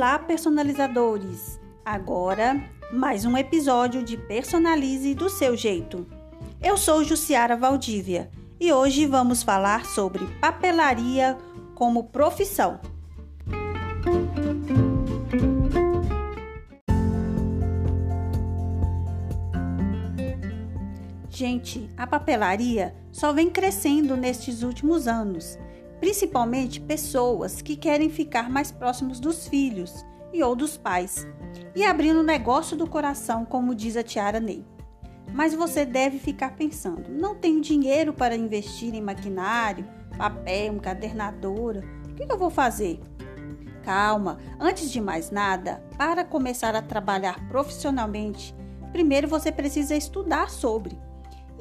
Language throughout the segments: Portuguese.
Olá, personalizadores! Agora, mais um episódio de Personalize do seu jeito. Eu sou Jussiara Valdívia e hoje vamos falar sobre papelaria como profissão. Gente, a papelaria só vem crescendo nestes últimos anos principalmente pessoas que querem ficar mais próximos dos filhos e ou dos pais, e abrindo o negócio do coração, como diz a Tiara Ney. Mas você deve ficar pensando: não tenho dinheiro para investir em maquinário, papel, encadernadora, o que eu vou fazer? Calma, antes de mais nada, para começar a trabalhar profissionalmente, primeiro você precisa estudar sobre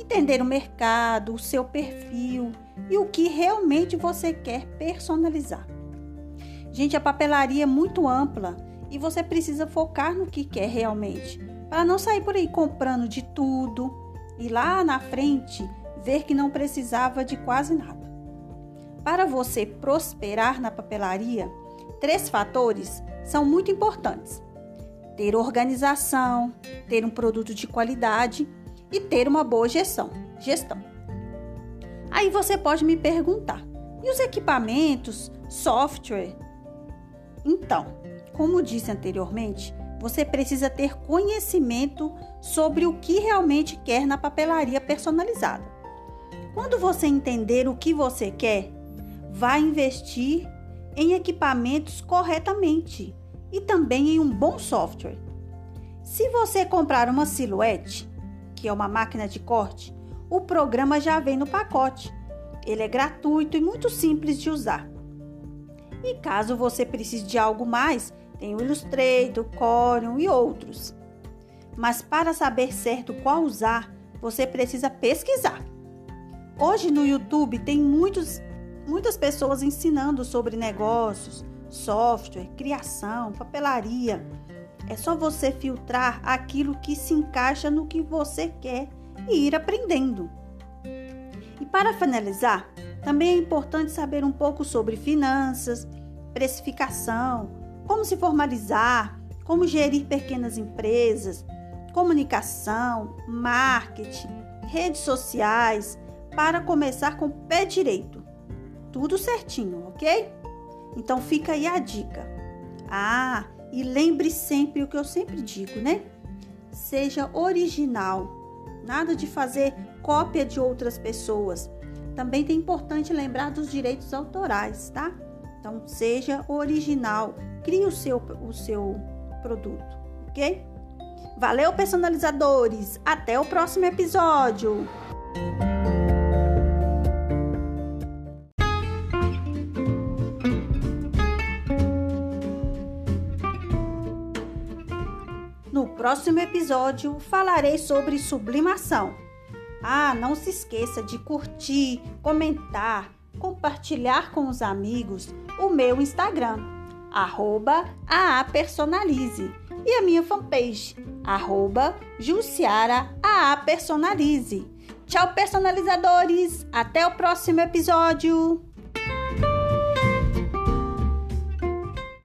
entender o mercado, o seu perfil e o que realmente você quer personalizar. Gente, a papelaria é muito ampla e você precisa focar no que quer realmente, para não sair por aí comprando de tudo e lá na frente ver que não precisava de quase nada. Para você prosperar na papelaria, três fatores são muito importantes: ter organização, ter um produto de qualidade e ter uma boa gestão. gestão. Aí você pode me perguntar: e os equipamentos, software? Então, como disse anteriormente, você precisa ter conhecimento sobre o que realmente quer na papelaria personalizada. Quando você entender o que você quer, vai investir em equipamentos corretamente e também em um bom software. Se você comprar uma silhuete, que é uma máquina de corte, o programa já vem no pacote. Ele é gratuito e muito simples de usar. E caso você precise de algo mais, tem o Illustrator, Corel e outros. Mas para saber certo qual usar, você precisa pesquisar. Hoje no YouTube tem muitos, muitas pessoas ensinando sobre negócios, software, criação, papelaria. É só você filtrar aquilo que se encaixa no que você quer e ir aprendendo. E para finalizar, também é importante saber um pouco sobre finanças, precificação, como se formalizar, como gerir pequenas empresas, comunicação, marketing, redes sociais, para começar com o pé direito. Tudo certinho, ok? Então fica aí a dica. Ah, e lembre sempre o que eu sempre digo, né? Seja original. Nada de fazer cópia de outras pessoas. Também é importante lembrar dos direitos autorais, tá? Então, seja original. Crie o seu, o seu produto, ok? Valeu, personalizadores! Até o próximo episódio! No próximo episódio falarei sobre sublimação. Ah, não se esqueça de curtir, comentar, compartilhar com os amigos o meu Instagram, arroba aapersonalize, e a minha fanpage, arroba Tchau, personalizadores! Até o próximo episódio!